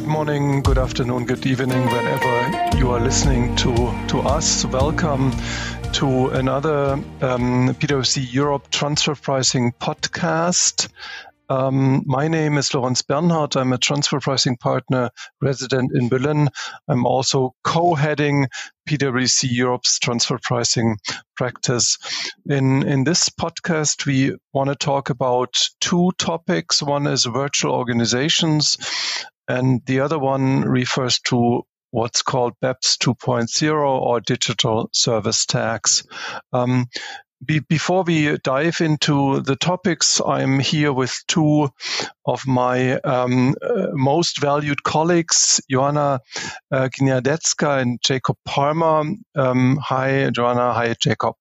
good morning, good afternoon, good evening, whenever you are listening to, to us. Welcome to another um, PwC Europe transfer pricing podcast. Um, my name is Lorenz Bernhardt. I'm a transfer pricing partner resident in Berlin. I'm also co-heading PwC Europe's transfer pricing practice. In, in this podcast, we want to talk about two topics. One is virtual organizations and the other one refers to what's called BEPS 2.0 or digital service tax. Um, be, before we dive into the topics, I'm here with two of my um, uh, most valued colleagues, Joanna uh, and Jacob Parma. Um, hi, Joanna. Hi, Jacob.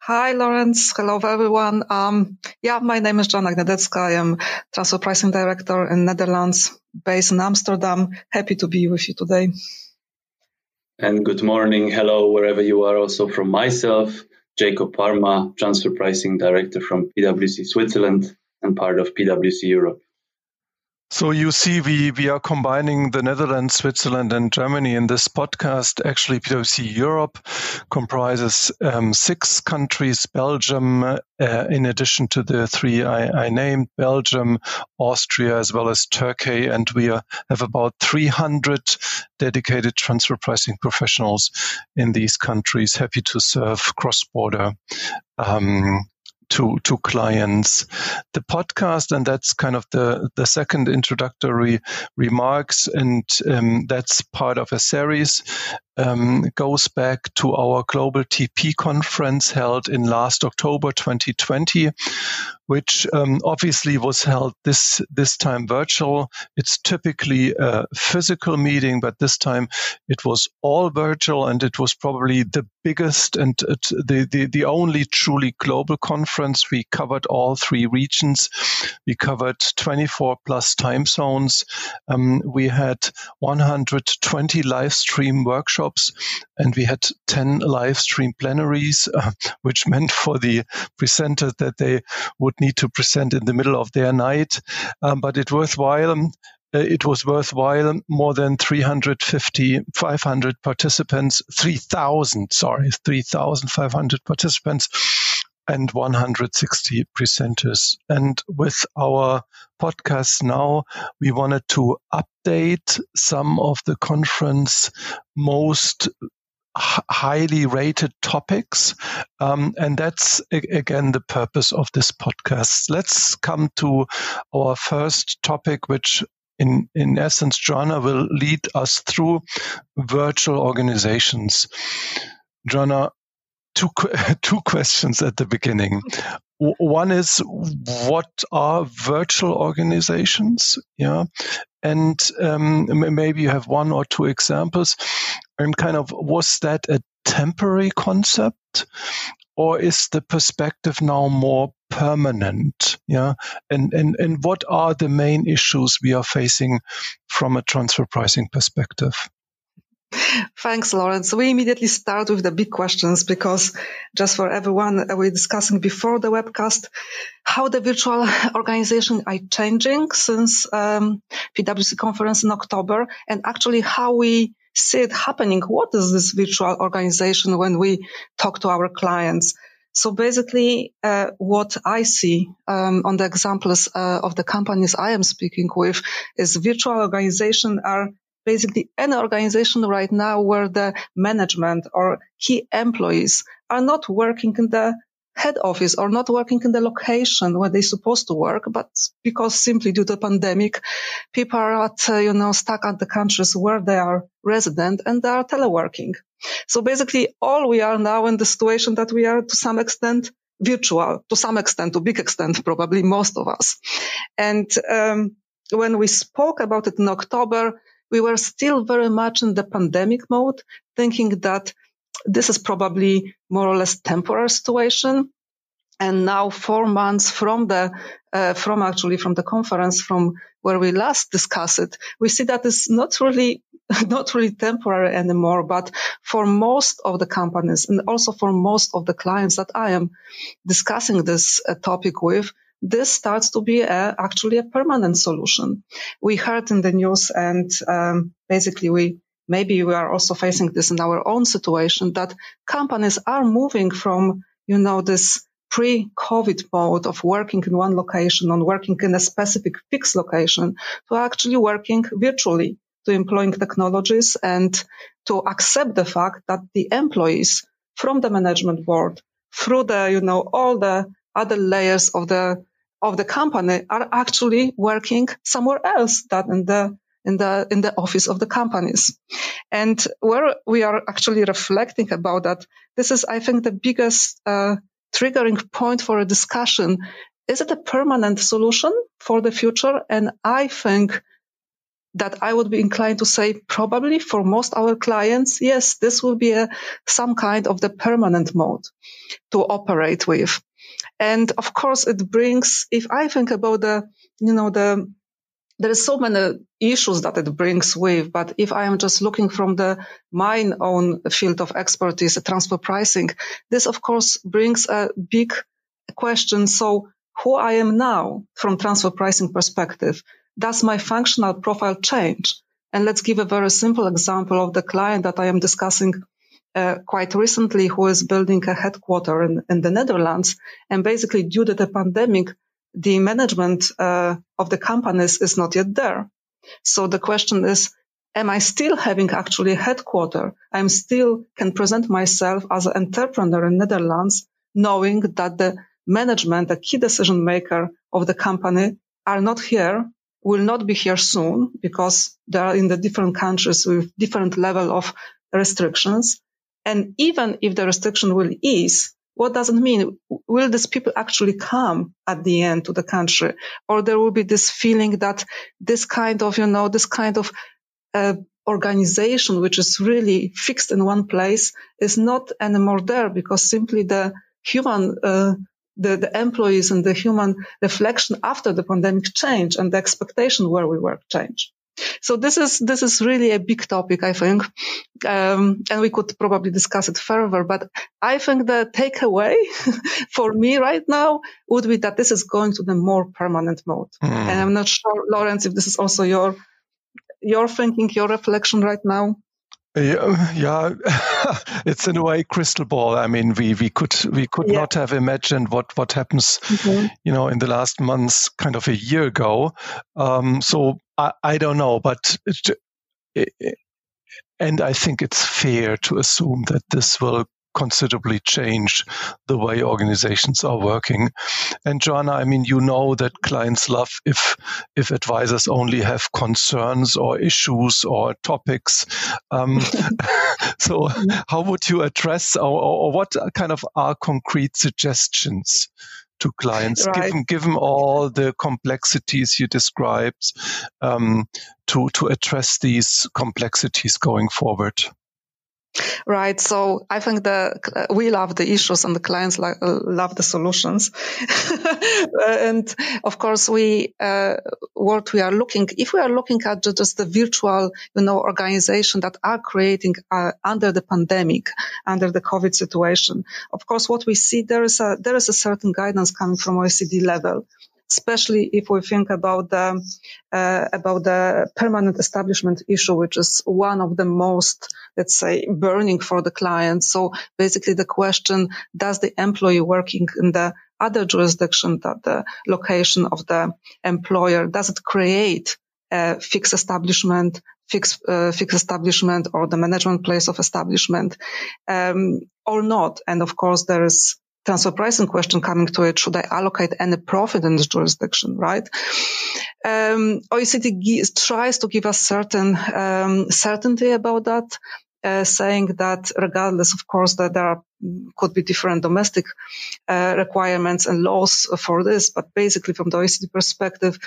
Hi, Lorenz. Hello, everyone. Um, yeah, my name is Joanna Gniadecka. I am transfer pricing director in Netherlands, based in Amsterdam. Happy to be with you today. And good morning. Hello, wherever you are. Also from myself, Jacob Parma, Transfer Pricing Director from PwC Switzerland and part of PwC Europe. So you see, we, we are combining the Netherlands, Switzerland, and Germany in this podcast. Actually, PwC Europe comprises um, six countries: Belgium, uh, in addition to the three I, I, named, Belgium, Austria, as well as Turkey, and we are, have about 300 dedicated transfer pricing professionals in these countries, happy to serve cross-border um, to to clients. The podcast, and that's kind of the the second introductory remarks, and um, that's part of a series. Um, goes back to our global TP conference held in last October 2020, which um, obviously was held this this time virtual. It's typically a physical meeting, but this time it was all virtual, and it was probably the biggest and the, the the only truly global conference. We covered all three regions. We covered 24 plus time zones. Um, we had 120 live stream workshops, and we had 10 live stream plenaries, uh, which meant for the presenters that they would need to present in the middle of their night. Um, but it worthwhile. Um, uh, it was worthwhile. More than 350, 500 participants, 3,000, sorry, 3,500 participants and 160 presenters. And with our podcast now, we wanted to update some of the conference most highly rated topics. Um, and that's again the purpose of this podcast. Let's come to our first topic, which in, in essence, Joanna will lead us through virtual organizations. Joanna, two, two questions at the beginning. One is what are virtual organizations? Yeah. And um, maybe you have one or two examples and kind of was that a temporary concept or is the perspective now more permanent yeah and and and what are the main issues we are facing from a transfer pricing perspective Thanks, Lorenz. We immediately start with the big questions because just for everyone, uh, we're discussing before the webcast how the virtual organization are changing since um, PwC conference in October and actually how we see it happening. What is this virtual organization when we talk to our clients? So basically, uh, what I see um, on the examples uh, of the companies I am speaking with is virtual organization are basically any organization right now where the management or key employees are not working in the head office or not working in the location where they're supposed to work, but because simply due to the pandemic, people are at, uh, you know, stuck at the countries where they are resident and they are teleworking. So basically all we are now in the situation that we are to some extent virtual, to some extent, to big extent, probably most of us. And, um, when we spoke about it in October, we were still very much in the pandemic mode, thinking that this is probably more or less temporary situation. And now four months from the, uh, from actually from the conference from where we last discussed it, we see that it's not really, not really temporary anymore, but for most of the companies and also for most of the clients that I am discussing this uh, topic with, this starts to be a, actually a permanent solution. We heard in the news and um, basically we maybe we are also facing this in our own situation that companies are moving from, you know, this pre-COVID mode of working in one location on working in a specific fixed location to actually working virtually to employing technologies and to accept the fact that the employees from the management board through the, you know, all the other layers of the, of the company are actually working somewhere else than in the, in the, in the office of the companies. And where we are actually reflecting about that, this is, I think, the biggest, uh, triggering point for a discussion. Is it a permanent solution for the future? And I think that I would be inclined to say probably for most our clients, yes, this will be a, some kind of the permanent mode to operate with. And of course, it brings, if I think about the, you know, the, there are so many issues that it brings with, but if I am just looking from the my own field of expertise, transfer pricing, this of course brings a big question. So who I am now from transfer pricing perspective, does my functional profile change? And let's give a very simple example of the client that I am discussing uh, quite recently who is building a headquarter in, in, the Netherlands. And basically due to the pandemic, the management uh, of the companies is not yet there. So the question is, am I still having actually a headquarter? I'm still can present myself as an entrepreneur in Netherlands, knowing that the management, the key decision maker of the company are not here will not be here soon because they are in the different countries with different level of restrictions. And even if the restriction will ease, what does it mean? Will these people actually come at the end to the country? Or there will be this feeling that this kind of, you know, this kind of uh, organization, which is really fixed in one place, is not anymore there because simply the human uh, the, the employees and the human reflection after the pandemic change and the expectation where we work change. So this is this is really a big topic, I think, um, and we could probably discuss it further. But I think the takeaway for me right now would be that this is going to the more permanent mode, mm. and I'm not sure, Lorenz, if this is also your your thinking, your reflection right now. Yeah, yeah. it's in a way crystal ball. I mean, we we could we could yeah. not have imagined what what happens, mm-hmm. you know, in the last months, kind of a year ago. Um, so I, I don't know, but it, it, and I think it's fair to assume that this will considerably change the way organizations are working. And Joanna, I mean, you know that clients love if if advisors only have concerns or issues or topics. Um, so, how would you address or, or, what kind of are concrete suggestions? To clients, right. given given all the complexities you described, um, to to address these complexities going forward. Right. So I think the we love the issues and the clients like, love the solutions. and of course, we uh, what we are looking if we are looking at just the virtual, you know, organization that are creating uh, under the pandemic, under the COVID situation. Of course, what we see there is a there is a certain guidance coming from OECD level especially if we think about the uh, about the permanent establishment issue, which is one of the most, let's say, burning for the client. So basically, the question: Does the employee working in the other jurisdiction, that the location of the employer, does it create a fixed establishment, fixed uh, fixed establishment, or the management place of establishment, um, or not? And of course, there is transfer pricing question coming to it, should I allocate any profit in this jurisdiction, right? Um, OECD tries to give us certain um, certainty about that, uh, saying that regardless, of course, that there are, could be different domestic uh, requirements and laws for this, but basically from the OECD perspective,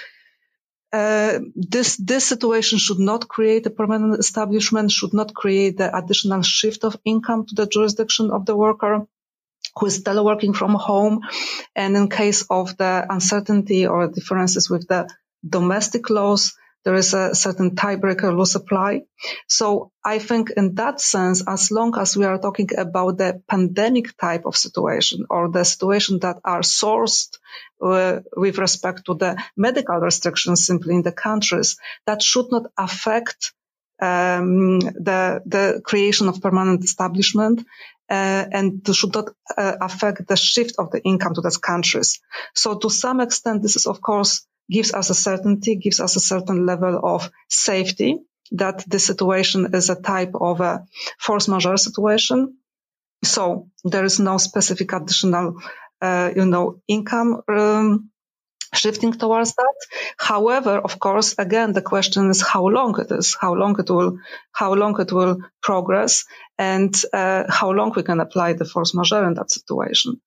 uh, this this situation should not create a permanent establishment, should not create the additional shift of income to the jurisdiction of the worker who is still working from home. And in case of the uncertainty or differences with the domestic laws, there is a certain tiebreaker law supply. So I think in that sense, as long as we are talking about the pandemic type of situation or the situation that are sourced uh, with respect to the medical restrictions simply in the countries, that should not affect um, the the creation of permanent establishment uh, and should not uh, affect the shift of the income to those countries. So to some extent, this is of course gives us a certainty, gives us a certain level of safety that the situation is a type of a force majeure situation. So there is no specific additional, uh, you know, income um, shifting towards that. However, of course, again, the question is how long it is, how long it will, how long it will progress, and uh, how long we can apply the force majeure in that situation.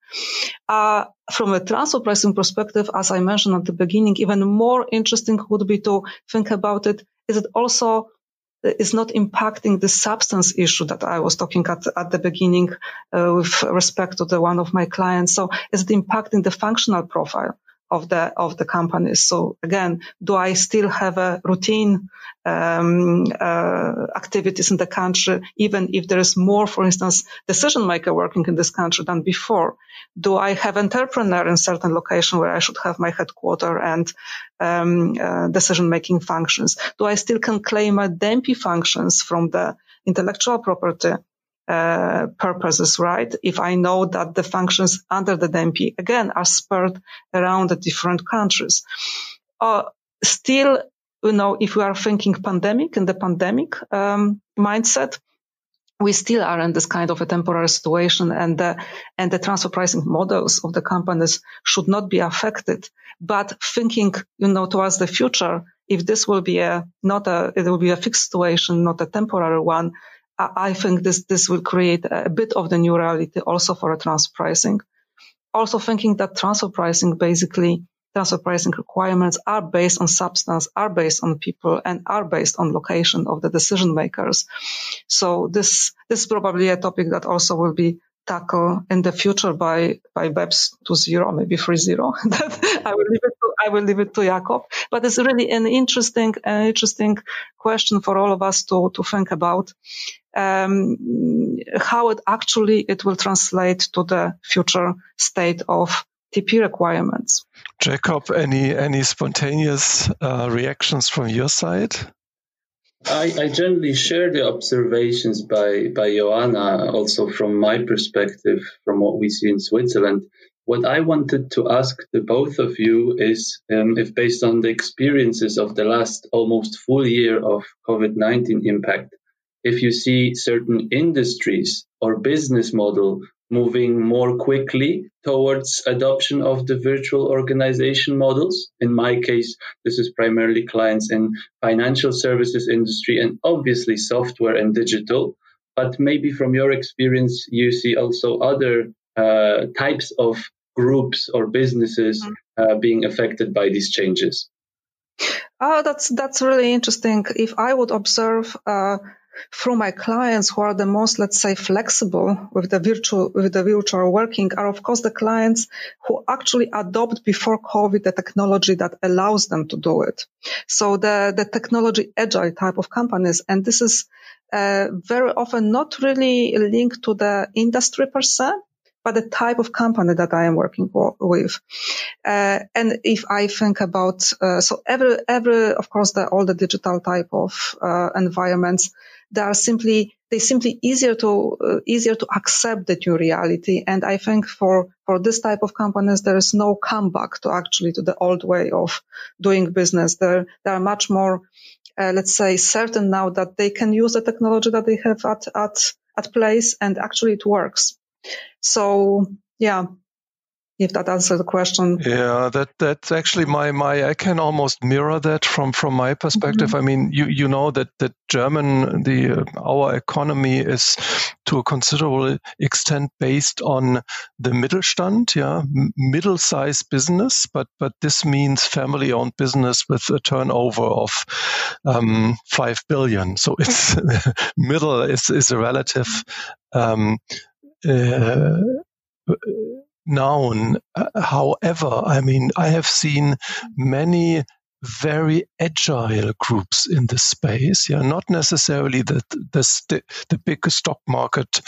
Uh, from a transfer pricing perspective, as I mentioned at the beginning, even more interesting would be to think about it. Is it also is not impacting the substance issue that I was talking at, at the beginning uh, with respect to the one of my clients. So is it impacting the functional profile? Of the of the companies. So again, do I still have a routine um, uh, activities in the country, even if there is more, for instance, decision maker working in this country than before? Do I have entrepreneur in certain location where I should have my headquarter and um, uh, decision making functions? Do I still can claim a DEMPE functions from the intellectual property uh, purposes, right? If I know that the functions under the DEMPE, again, are spread around the different countries. Uh, still, you know, if we are thinking pandemic and the pandemic um, mindset, we still are in this kind of a temporary situation and the, and the transfer pricing models of the companies should not be affected. But thinking, you know, towards the future, if this will be a, not a, it will be a fixed situation, not a temporary one, I think this, this will create a bit of the new reality also for a transfer pricing. Also thinking that transfer pricing basically transfer pricing requirements are based on substance, are based on people, and are based on location of the decision makers. So this, this is probably a topic that also will be tackle in the future by by BEPS 2.0, maybe 3.0. I will leave it I will leave it to Jacob. But it's really an interesting an interesting question for all of us to to think about um, how it actually it will translate to the future state of TP requirements. Jacob, any any spontaneous uh, reactions from your side? I, I generally share the observations by, by Joanna, also from my perspective, from what we see in Switzerland. What I wanted to ask the both of you is um, if, based on the experiences of the last almost full year of COVID 19 impact, if you see certain industries or business model moving more quickly towards adoption of the virtual organization models. In my case, this is primarily clients in financial services industry and obviously software and digital. But maybe from your experience, you see also other uh, types of groups or businesses mm-hmm. uh, being affected by these changes. Oh, that's that's really interesting. If I would observe uh, from my clients who are the most, let's say, flexible with the virtual, with the virtual working are, of course, the clients who actually adopt before COVID the technology that allows them to do it. So the, the technology agile type of companies. And this is uh, very often not really linked to the industry per se, but the type of company that I am working with. Uh, and if I think about, uh, so every, every, of course, the, all the digital type of uh, environments, they are simply they simply easier to uh, easier to accept the new reality. And I think for for this type of companies, there is no comeback to actually to the old way of doing business. There they are much more, uh, let's say, certain now that they can use the technology that they have at at at place, and actually it works. So yeah, if that answers the question. Yeah, that that's actually my my I can almost mirror that from from my perspective. Mm-hmm. I mean, you you know that that German the uh, our economy is to a considerable extent based on the Mittelstand, yeah, M- middle-sized business, but but this means family-owned business with a turnover of um, five billion. So it's middle is is a relative. Um, uh, known. However, I mean, I have seen many very agile groups in this space. Yeah, not necessarily the the, the big stock market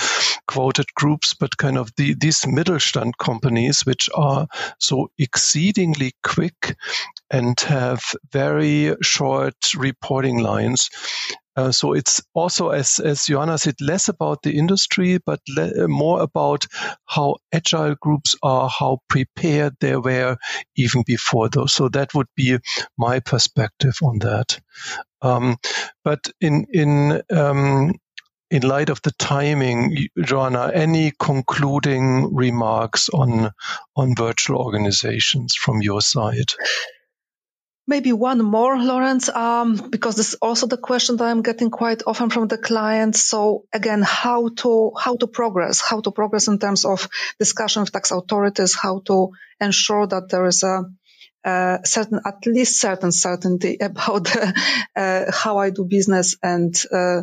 quoted groups, but kind of the, these Mittelstand companies, which are so exceedingly quick and have very short reporting lines. Uh, so it's also, as, as Joanna said, less about the industry, but le- more about how agile groups are, how prepared they were even before those. So that would be my perspective on that. Um, but in in um, in light of the timing, Joanna, any concluding remarks on on virtual organizations from your side? Maybe one more, Lorenz, um, because this is also the question that I'm getting quite often from the clients. So again, how to how to progress, how to progress in terms of discussion with tax authorities, how to ensure that there is a uh, certain, at least certain certainty about uh, how I do business and uh,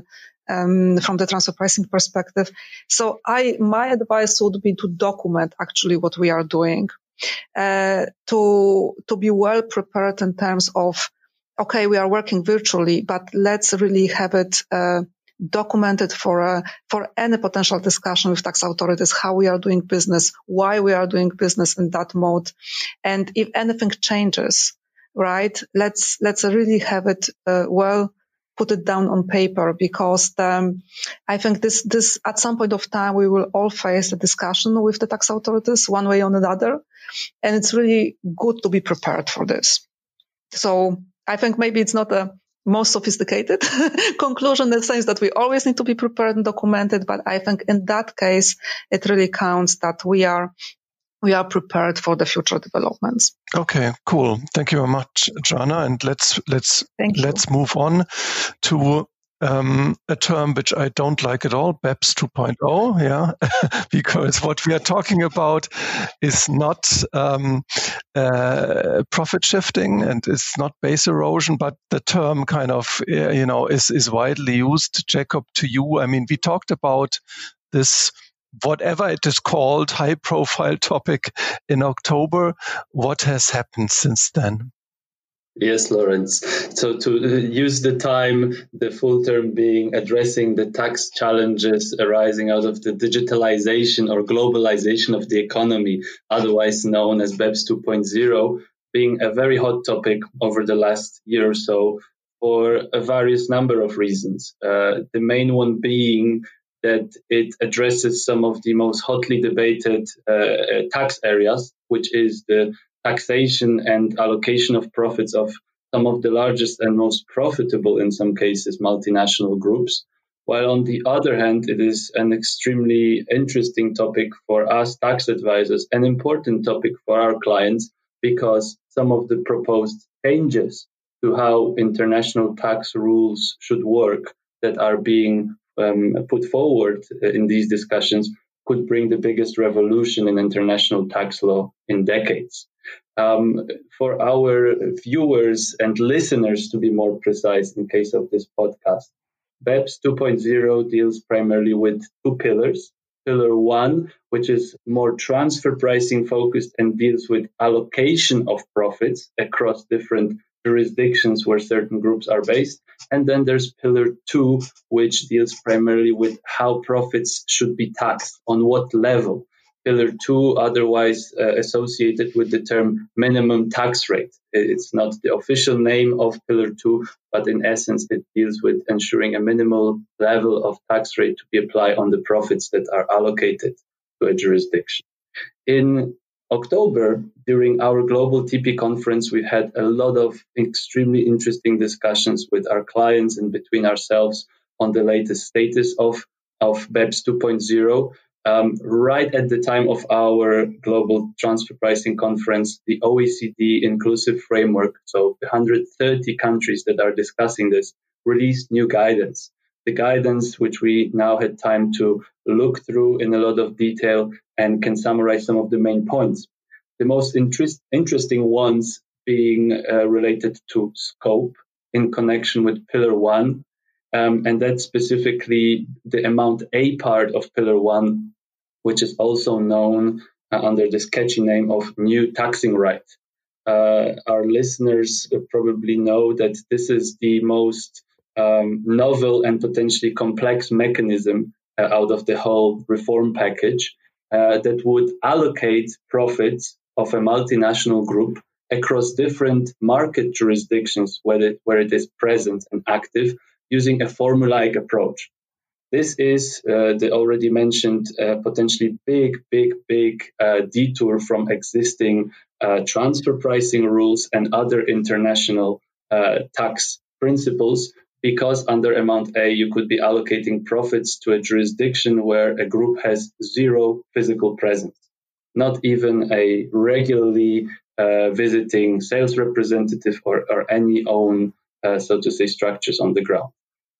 um, from the transfer pricing perspective. So I, my advice would be to document actually what we are doing uh, to to be well prepared in terms of okay, we are working virtually, but let's really have it uh, documented for uh, for any potential discussion with tax authorities how we are doing business, why we are doing business in that mode, and if anything changes, right? Let's let's really have it uh, well put it down on paper because um, I think this this at some point of time we will all face a discussion with the tax authorities one way or another, and it's really good to be prepared for this. So I think maybe it's not a most sophisticated conclusion in the sense that we always need to be prepared and documented, but I think in that case it really counts that we are we are prepared for the future developments. Okay, cool. Thank you very much, Jana. And let's let's let's move on to um, a term which I don't like at all, BEPS 2.0, yeah, because what we are talking about is not um, uh, profit shifting and it's not base erosion, but the term kind of, uh, you know, is, is widely used. Jacob, to you, I mean, we talked about this whatever it is called, high profile topic in October. What has happened since then? Yes, Lorenz. So to use the time, the full term being addressing the tax challenges arising out of the digitalization or globalization of the economy, otherwise known as BEPS 2.0, being a very hot topic over the last year or so for a various number of reasons. Uh, the main one being that it addresses some of the most hotly debated uh, tax areas, which is the taxation and allocation of profits of some of the largest and most profitable, in some cases, multinational groups. While on the other hand, it is an extremely interesting topic for us tax advisors, an important topic for our clients, because some of the proposed changes to how international tax rules should work that are being um, put forward in these discussions could bring the biggest revolution in international tax law in decades. Um, for our viewers and listeners, to be more precise, in case of this podcast, BEPS 2.0 deals primarily with two pillars. Pillar one, which is more transfer pricing focused and deals with allocation of profits across different jurisdictions where certain groups are based. And then there's pillar two, which deals primarily with how profits should be taxed, on what level. Pillar two, otherwise uh, associated with the term minimum tax rate. It's not the official name of pillar two, but in essence, it deals with ensuring a minimal level of tax rate to be applied on the profits that are allocated to a jurisdiction. In October, during our global TP conference, we had a lot of extremely interesting discussions with our clients and between ourselves on the latest status of, of BEPS 2.0. Um, right at the time of our global transfer pricing conference, the OECD inclusive framework, so 130 countries that are discussing this, released new guidance. The guidance, which we now had time to look through in a lot of detail and can summarize some of the main points. The most interest, interesting ones being uh, related to scope in connection with Pillar 1, um, and that's specifically the amount A part of Pillar 1, which is also known uh, under the sketchy name of new taxing right. uh, our listeners probably know that this is the most um, novel and potentially complex mechanism uh, out of the whole reform package uh, that would allocate profits of a multinational group across different market jurisdictions where it, where it is present and active using a formulaic approach. This is uh, the already mentioned uh, potentially big, big, big uh, detour from existing uh, transfer pricing rules and other international tax principles because under amount A, you could be allocating profits to a jurisdiction where a group has zero physical presence, not even a regularly uh, visiting sales representative or, or any own, uh, so to say, structures on the ground.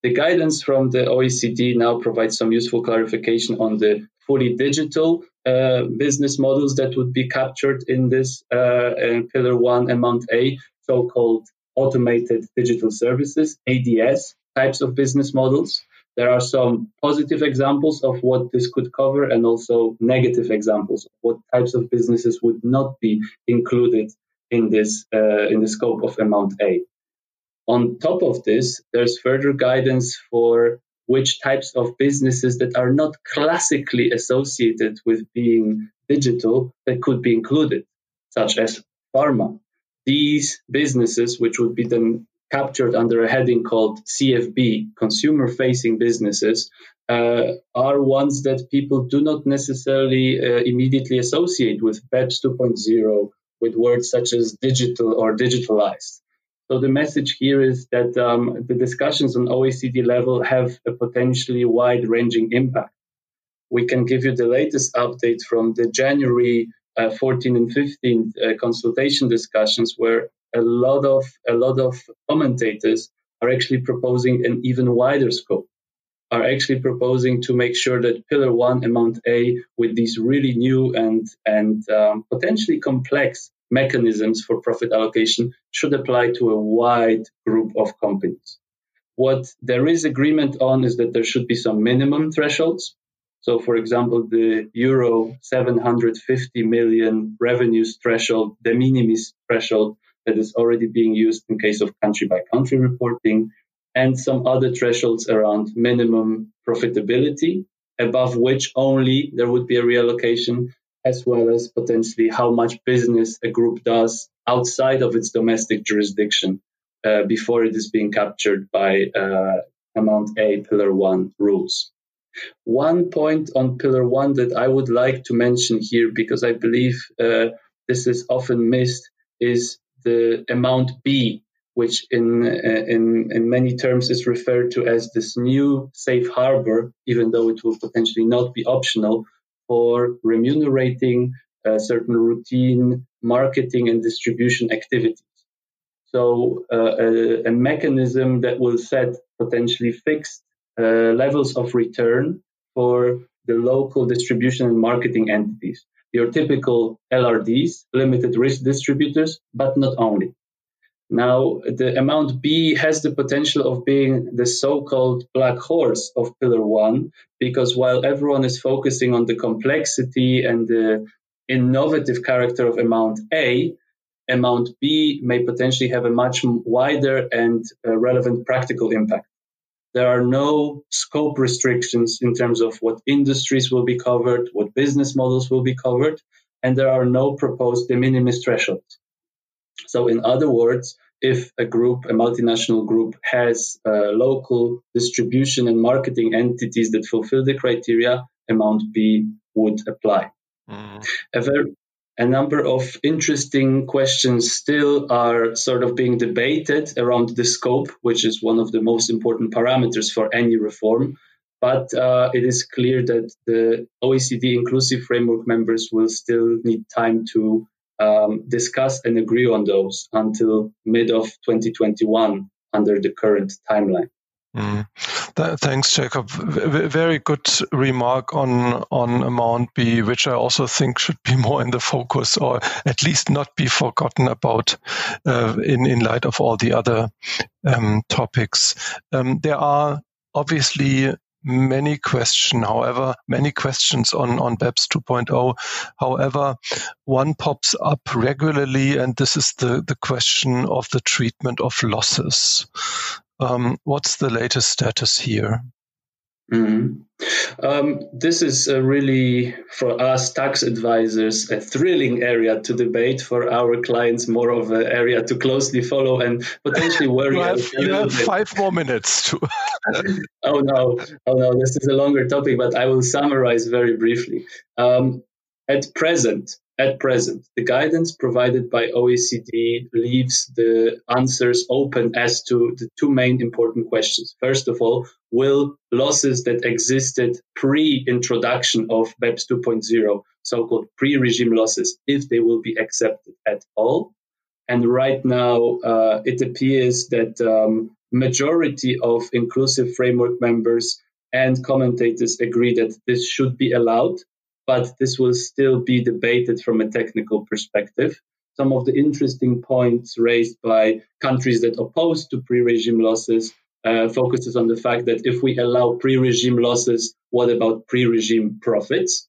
The guidance from the OECD now provides some useful clarification on the fully digital uh, business models that would be captured in this uh, pillar one amount A, so-called automated digital services, ADS types of business models. There are some positive examples of what this could cover and also negative examples of what types of businesses would not be included in this uh, in the scope of amount A. On top of this, there's further guidance for which types of businesses that are not classically associated with being digital that could be included, such as pharma, these businesses, which would be then captured under a heading called CFB, consumer facing businesses, uh, are ones that people do not necessarily uh, immediately associate with BEPS 2.0 with words such as digital or digitalized. So the message here is that um, the discussions on OECD level have a potentially wide ranging impact. We can give you the latest update from the January uh, 14 and 15 uh, consultation discussions where a lot of a lot of commentators are actually proposing an even wider scope are actually proposing to make sure that pillar one amount a with these really new and and um, potentially complex mechanisms for profit allocation should apply to a wide group of companies. What there is agreement on is that there should be some minimum thresholds so, for example, the euro 750 million revenues threshold, de minimis threshold that is already being used in case of country by country reporting, and some other thresholds around minimum profitability, above which only there would be a reallocation, as well as potentially how much business a group does outside of its domestic jurisdiction uh, before it is being captured by uh, amount A pillar one rules. One point on pillar one that I would like to mention here, because I believe uh, this is often missed, is the amount B, which in, uh, in, in many terms is referred to as this new safe harbor, even though it will potentially not be optional for remunerating uh, certain routine marketing and distribution activities. So, uh, a, a, mechanism that will set potentially fixed uh, levels of return for the local distribution and marketing entities. Your typical LRDs, limited risk distributors, but not only. Now, the amount B has the potential of being the so called black horse of Pillar 1, because while everyone is focusing on the complexity and the innovative character of amount A, amount B may potentially have a much wider and uh, relevant practical impact. There are no scope restrictions in terms of what industries will be covered, what business models will be covered, and there are no proposed de minimis thresholds. So, in other words, if a group, a multinational group, has uh, local distribution and marketing entities that fulfill the criteria, amount B would apply. Mm. A very a number of interesting questions still are sort of being debated around the scope, which is one of the most important parameters for any reform. But uh, it is clear that the OECD inclusive framework members will still need time to um, discuss and agree on those until mid of 2021 under the current timeline. Mm. Th- thanks, Jacob. V- very good remark on on amount B, which I also think should be more in the focus, or at least not be forgotten about uh, in in light of all the other um, topics. Um, there are obviously many question, however, many questions on, on BEPS 2.0. However, one pops up regularly, and this is the, the question of the treatment of losses. Um, what's the latest status here? Mm-hmm. Um, this is really, for us tax advisors, a thrilling area to debate. For our clients, more of an area to closely follow and potentially worry. you have, you have five more minutes. To oh no, oh no, this is a longer topic, but I will summarize very briefly. Um, at present, at present, the guidance provided by OECD leaves the answers open as to the two main important questions. First of all, will losses that existed pre-introduction of BEPS 2.0, so-called pre-regime losses, if they will be accepted at all? And right now, uh, it appears that um, majority of inclusive framework members and commentators agree that this should be allowed but this will still be debated from a technical perspective. Some of the interesting points raised by countries that oppose to pre-regime losses uh, focuses on the fact that if we allow pre-regime losses, what about pre-regime profits?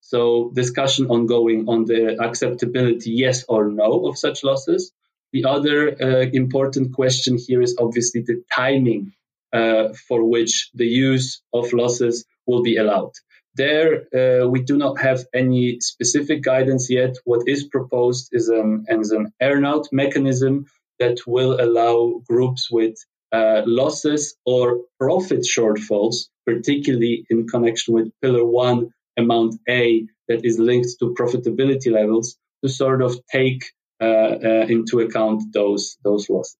So discussion ongoing on the acceptability, yes or no, of such losses. The other uh, important question here is obviously the timing uh, for which the use of losses will be allowed. There, uh, we do not have any specific guidance yet. What is proposed is an, is an earnout mechanism that will allow groups with uh, losses or profit shortfalls, particularly in connection with Pillar 1 Amount A that is linked to profitability levels, to sort of take uh, uh into account those, those losses.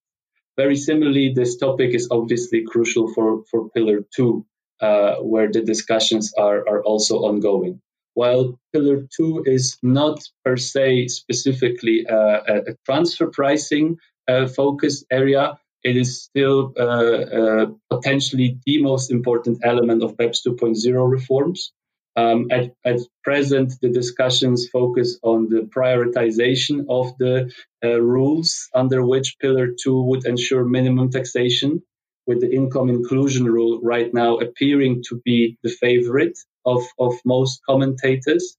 Very similarly, this topic is obviously crucial for, for Pillar 2 uh, where the discussions are, are also ongoing. While Pillar 2 is not per se specifically uh, a, a transfer pricing uh, focus area, it is still uh, uh, potentially the most important element of BEPS 2.0 reforms. Um, at, at, present, the discussions focus on the prioritization of the uh, rules under which Pillar 2 would ensure minimum taxation with the income inclusion rule right now appearing to be the favorite of, of most commentators.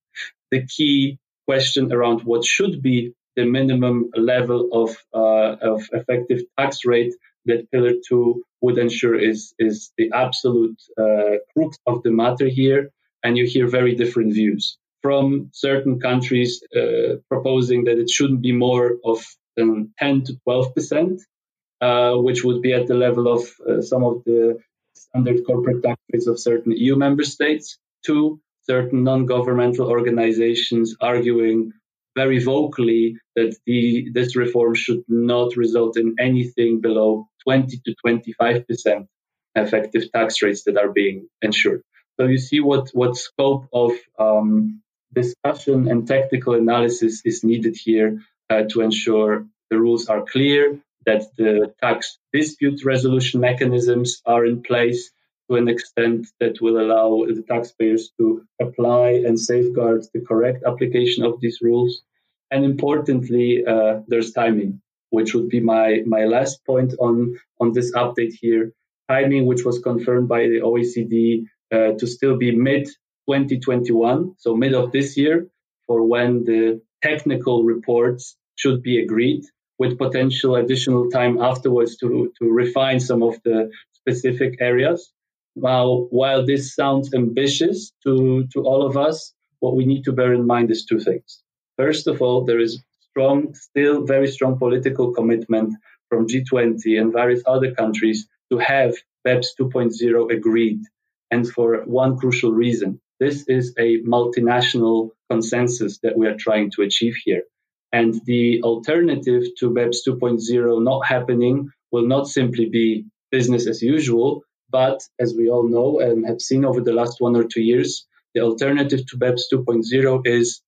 The key question around what should be the minimum level of, uh, of effective tax rate that Pillar 2 would ensure is, is the absolute uh, crux of the matter here. And you hear very different views from certain countries uh, proposing that it shouldn't be more of than 10 to 12 percent uh, which would be at the level of uh, some of the standard corporate tax rates of certain EU member states, to certain non-governmental organizations arguing very vocally that the, this reform should not result in anything below 20 to 25 percent effective tax rates that are being ensured. So you see what what scope of um, discussion and technical analysis is needed here uh, to ensure the rules are clear, that the tax dispute resolution mechanisms are in place to an extent that will allow the taxpayers to apply and safeguard the correct application of these rules. And importantly, uh, there's timing, which would be my, my last point on, on this update here. Timing, which was confirmed by the OECD uh, to still be mid 2021, so mid of this year, for when the technical reports should be agreed with potential additional time afterwards to, to refine some of the specific areas. While, while this sounds ambitious to, to all of us, what we need to bear in mind is two things. First of all, there is strong, still very strong political commitment from G20 and various other countries to have BEPS 2.0 agreed. And for one crucial reason, this is a multinational consensus that we are trying to achieve here. And the alternative to BEPS 2.0 not happening will not simply be business as usual, but as we all know and have seen over the last one or two years, the alternative to BEPS 2.0 is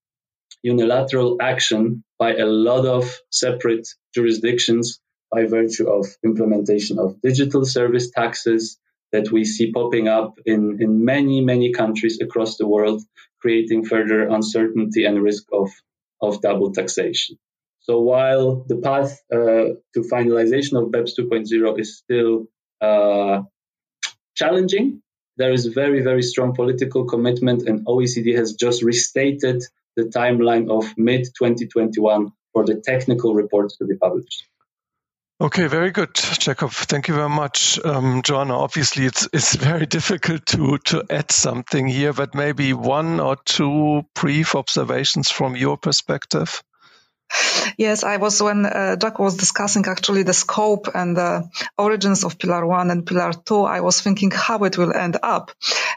unilateral action by a lot of separate jurisdictions by virtue of implementation of digital service taxes that we see popping up in, in many, many countries across the world, creating further uncertainty and risk of of double taxation. So while the path uh, to finalization of BEPS 2.0 is still uh, challenging, there is very, very strong political commitment, and OECD has just restated the timeline of mid 2021 for the technical reports to be published. Okay, very good, Jacob. Thank you very much, um, Joanna. Obviously, it's it's very difficult to to add something here, but maybe one or two brief observations from your perspective. Yes, I was when uh, Jack was discussing actually the scope and the origins of Pillar 1 and Pillar 2, I was thinking how it will end up.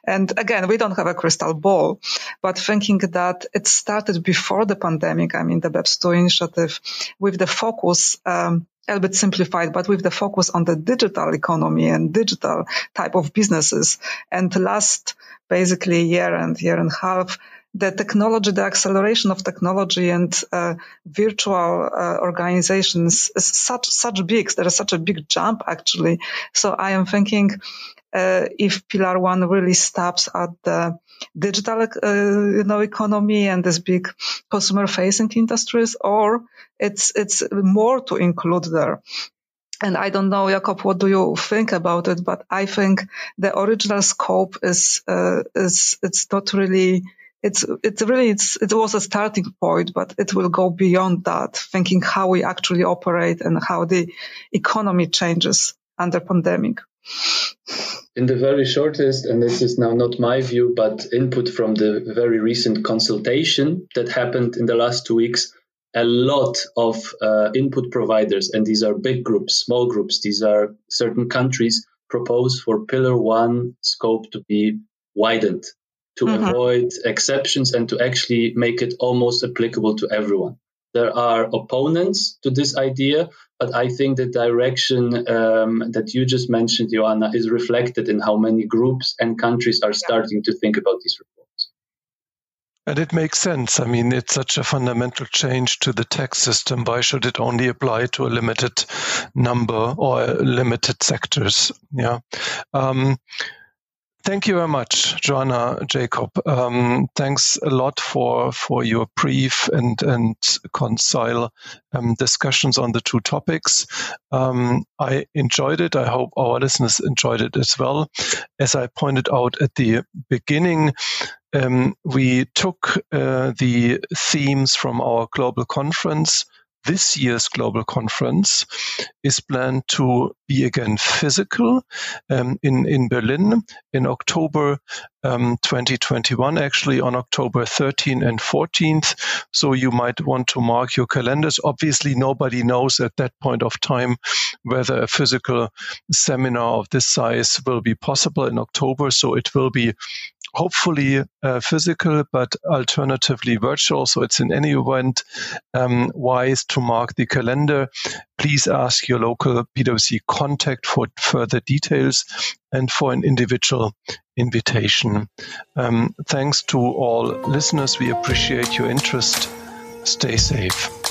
And again, we don't have a crystal ball, but thinking that it started before the pandemic, I mean, the BEPS 2 initiative with the focus, um, a little bit simplified, but with the focus on the digital economy and digital type of businesses. And last basically year and year and a half, the technology, the acceleration of technology and uh, virtual uh, organizations is such such big. There is such a big jump actually. So I am thinking uh, if Pillar One really stops at the digital, uh, you know, economy and this big consumer-facing industries, or it's it's more to include there. And I don't know, Jacob, what do you think about it? But I think the original scope is uh, is it's not really it's it's really it's it was a starting point, but it will go beyond that, thinking how we actually operate and how the economy changes under pandemic. In the very shortest, and this is now not my view, but input from the very recent consultation that happened in the last two weeks, a lot of uh, input providers, and these are big groups, small groups, these are certain countries, propose for Pillar One scope to be widened to mm-hmm. avoid exceptions and to actually make it almost applicable to everyone. There are opponents to this idea, but I think the direction um, that you just mentioned, Joanna, is reflected in how many groups and countries are starting to think about these reforms. And it makes sense. I mean, it's such a fundamental change to the tax system. Why should it only apply to a limited number or limited sectors? Yeah. Um, Thank you very much, Joanna Jacob. Um, thanks a lot for for your brief and and concise um, discussions on the two topics. Um, I enjoyed it. I hope our listeners enjoyed it as well. As I pointed out at the beginning, um, we took uh, the themes from our global conference this year's global conference is planned to be again physical um, in, in Berlin in October um, 2021, actually on October 13 and 14th. So you might want to mark your calendars. Obviously, nobody knows at that point of time whether a physical seminar of this size will be possible in October. So it will be hopefully uh, physical, but alternatively virtual. So it's in any event um, wise to mark the calendar. Please ask your local PwC contact for further details and for an individual invitation. Um, thanks to all listeners. We appreciate your interest. Stay safe.